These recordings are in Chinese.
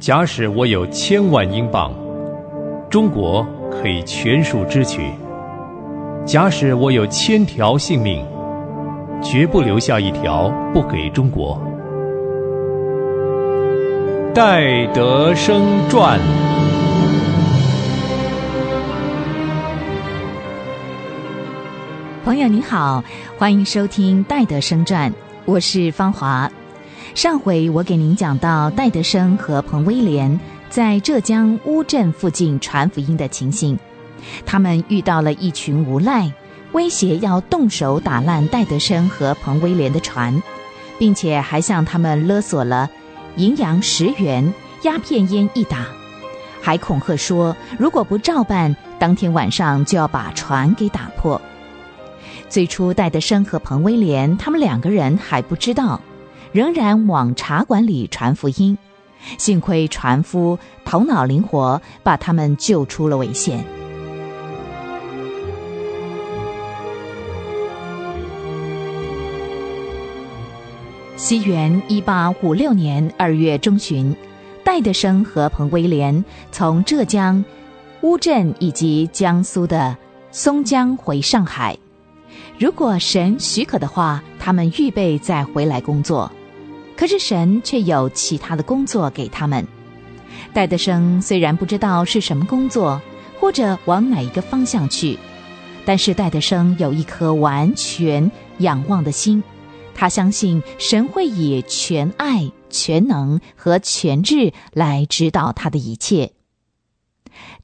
假使我有千万英镑，中国可以全数支取；假使我有千条性命，绝不留下一条不给中国。戴德生传。朋友您好，欢迎收听《戴德生传》，我是芳华。上回我给您讲到戴德生和彭威廉在浙江乌镇附近传福音的情形，他们遇到了一群无赖，威胁要动手打烂戴德生和彭威廉的船，并且还向他们勒索了银洋十元、鸦片烟一打，还恐吓说如果不照办，当天晚上就要把船给打破。最初，戴德生和彭威廉他们两个人还不知道，仍然往茶馆里传福音。幸亏船夫头脑灵活，把他们救出了危险。西元一八五六年二月中旬，戴德生和彭威廉从浙江乌镇以及江苏的松江回上海。如果神许可的话，他们预备再回来工作。可是神却有其他的工作给他们。戴德生虽然不知道是什么工作，或者往哪一个方向去，但是戴德生有一颗完全仰望的心，他相信神会以全爱、全能和全智来指导他的一切。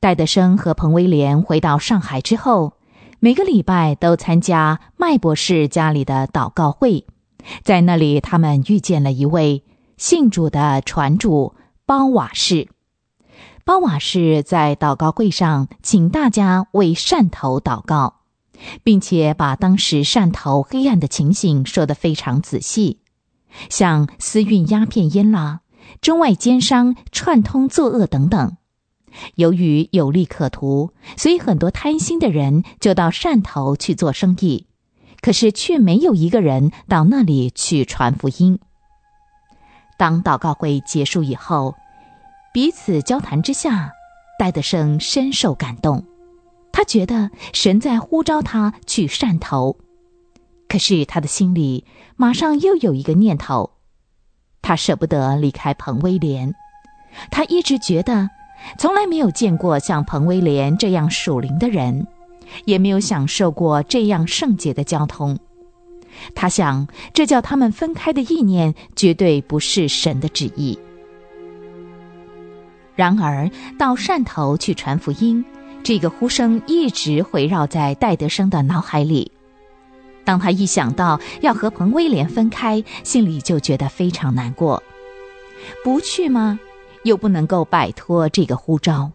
戴德生和彭威廉回到上海之后。每个礼拜都参加麦博士家里的祷告会，在那里他们遇见了一位信主的船主包瓦士。包瓦士在祷告会上请大家为汕头祷告，并且把当时汕头黑暗的情形说得非常仔细，像私运鸦片烟啦、中外奸商串通作恶等等。由于有利可图，所以很多贪心的人就到汕头去做生意，可是却没有一个人到那里去传福音。当祷告会结束以后，彼此交谈之下，戴德生深受感动，他觉得神在呼召他去汕头，可是他的心里马上又有一个念头，他舍不得离开彭威廉，他一直觉得。从来没有见过像彭威廉这样属灵的人，也没有享受过这样圣洁的交通。他想，这叫他们分开的意念绝对不是神的旨意。然而，到汕头去传福音，这个呼声一直围绕在戴德生的脑海里。当他一想到要和彭威廉分开，心里就觉得非常难过。不去吗？又不能够摆脱这个呼召，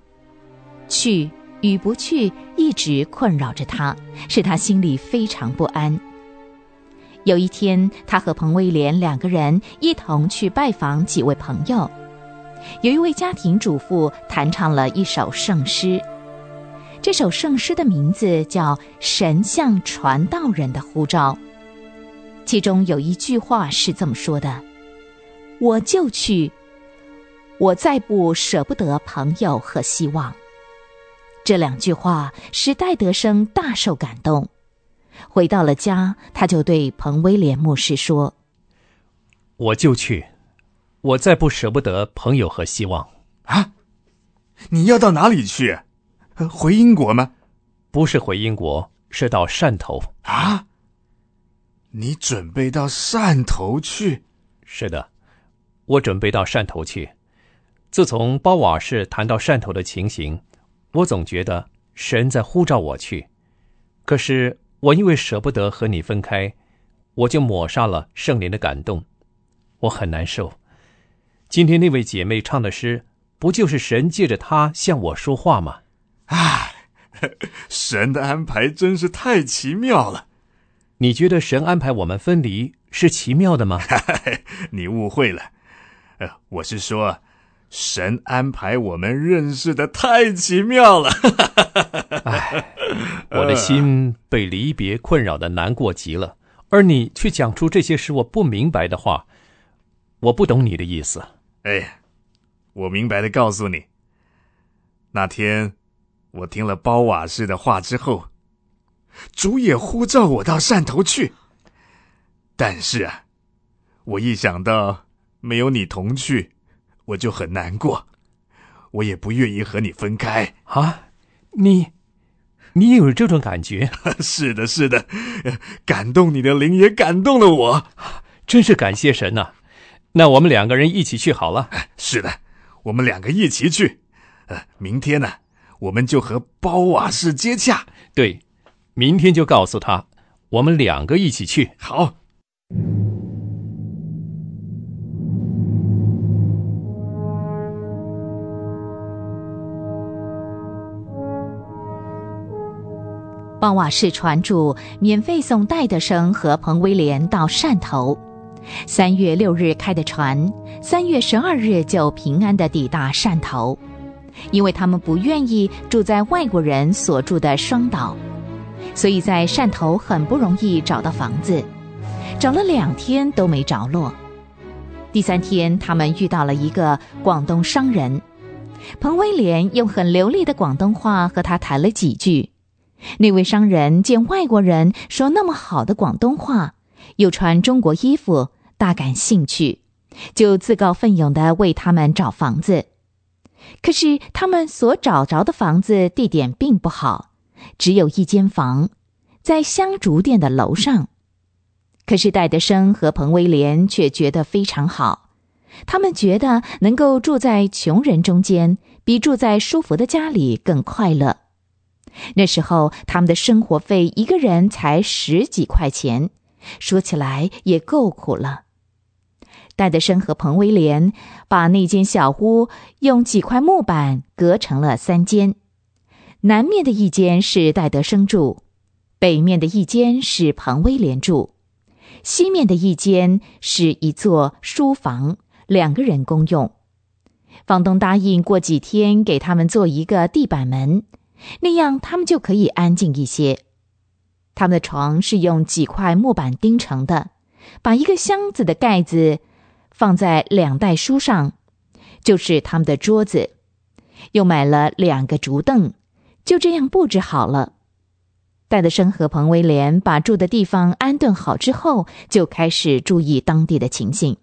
去与不去一直困扰着他，使他心里非常不安。有一天，他和彭威廉两个人一同去拜访几位朋友，有一位家庭主妇弹唱了一首圣诗，这首圣诗的名字叫《神像传道人的呼召》，其中有一句话是这么说的：“我就去。”我再不舍不得朋友和希望，这两句话使戴德生大受感动。回到了家，他就对彭威廉牧师说：“我就去，我再不舍不得朋友和希望啊！你要到哪里去？回英国吗？不是回英国，是到汕头啊！你准备到汕头去？是的，我准备到汕头去。”自从包瓦士谈到汕头的情形，我总觉得神在呼召我去。可是我因为舍不得和你分开，我就抹杀了圣灵的感动，我很难受。今天那位姐妹唱的诗，不就是神借着她向我说话吗？啊，神的安排真是太奇妙了。你觉得神安排我们分离是奇妙的吗？你误会了。呃，我是说。神安排我们认识的太奇妙了，哎，我的心被离别困扰的难过极了，而你却讲出这些使我不明白的话，我不懂你的意思。哎，我明白的告诉你，那天我听了包瓦士的话之后，主也呼召我到汕头去。但是啊，我一想到没有你同去，我就很难过，我也不愿意和你分开啊。你，你有这种感觉？是的，是的，感动你的灵也感动了我，真是感谢神呐！那我们两个人一起去好了。是的。我们两个一起去，呃，明天呢，我们就和包瓦士接洽。对，明天就告诉他，我们两个一起去。好。包瓦士船主免费送戴德生和彭威廉到汕头。三月六日开的船，三月十二日就平安的抵达汕头，因为他们不愿意住在外国人所住的双岛，所以在汕头很不容易找到房子，找了两天都没着落。第三天，他们遇到了一个广东商人，彭威廉用很流利的广东话和他谈了几句。那位商人见外国人说那么好的广东话。又穿中国衣服，大感兴趣，就自告奋勇的为他们找房子。可是他们所找着的房子地点并不好，只有一间房，在香烛店的楼上。可是戴德生和彭威廉却觉得非常好，他们觉得能够住在穷人中间，比住在舒服的家里更快乐。那时候他们的生活费一个人才十几块钱。说起来也够苦了。戴德生和彭威廉把那间小屋用几块木板隔成了三间，南面的一间是戴德生住，北面的一间是彭威廉住，西面的一间是一座书房，两个人公用。房东答应过几天给他们做一个地板门，那样他们就可以安静一些。他们的床是用几块木板钉成的，把一个箱子的盖子放在两袋书上，就是他们的桌子。又买了两个竹凳，就这样布置好了。戴德生和彭威廉把住的地方安顿好之后，就开始注意当地的情形。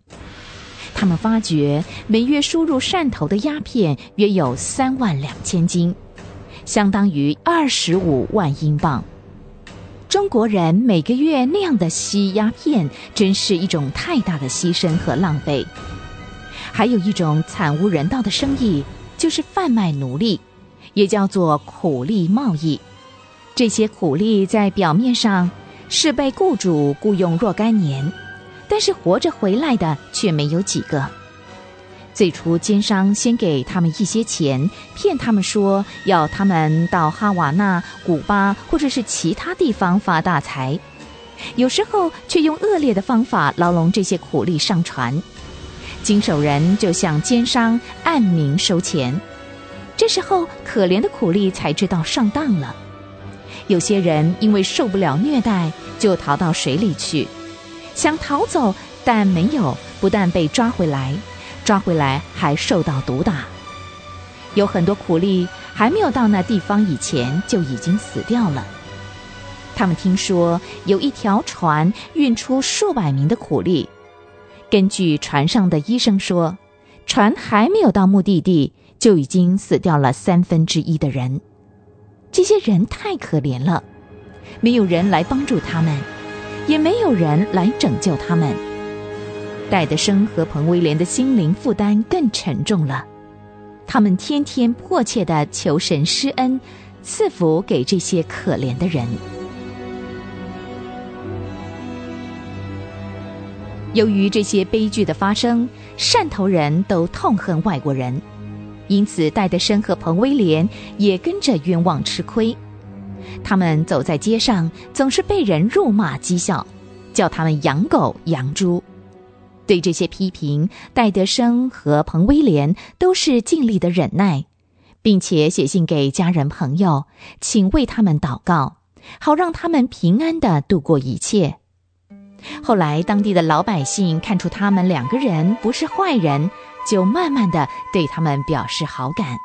他们发觉每月输入汕头的鸦片约有三万两千斤，相当于二十五万英镑。中国人每个月那样的吸鸦片，真是一种太大的牺牲和浪费。还有一种惨无人道的生意，就是贩卖奴隶，也叫做苦力贸易。这些苦力在表面上是被雇主雇佣若干年，但是活着回来的却没有几个。最初，奸商先给他们一些钱，骗他们说要他们到哈瓦那、古巴或者是其他地方发大财，有时候却用恶劣的方法牢笼这些苦力上船，经手人就向奸商暗明收钱。这时候，可怜的苦力才知道上当了。有些人因为受不了虐待，就逃到水里去，想逃走，但没有，不但被抓回来。抓回来还受到毒打，有很多苦力还没有到那地方以前就已经死掉了。他们听说有一条船运出数百名的苦力，根据船上的医生说，船还没有到目的地就已经死掉了三分之一的人。这些人太可怜了，没有人来帮助他们，也没有人来拯救他们。戴德生和彭威廉的心灵负担更沉重了，他们天天迫切的求神施恩，赐福给这些可怜的人。由于这些悲剧的发生，汕头人都痛恨外国人，因此戴德生和彭威廉也跟着冤枉吃亏。他们走在街上，总是被人辱骂讥笑，叫他们养狗养猪。对这些批评，戴德生和彭威廉都是尽力的忍耐，并且写信给家人朋友，请为他们祷告，好让他们平安的度过一切。后来，当地的老百姓看出他们两个人不是坏人，就慢慢的对他们表示好感。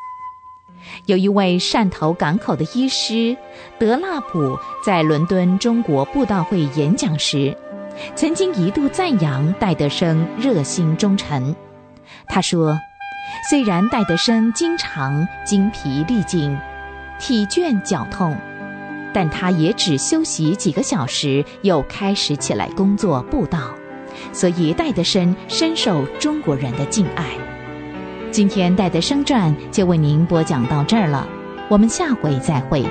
有一位汕头港口的医师德纳普在伦敦中国布道会演讲时，曾经一度赞扬戴德生热心忠诚。他说：“虽然戴德生经常精疲力尽、体倦脚痛，但他也只休息几个小时，又开始起来工作布道。所以戴德生深受中国人的敬爱。”今天《戴德生传》就为您播讲到这儿了，我们下回再会。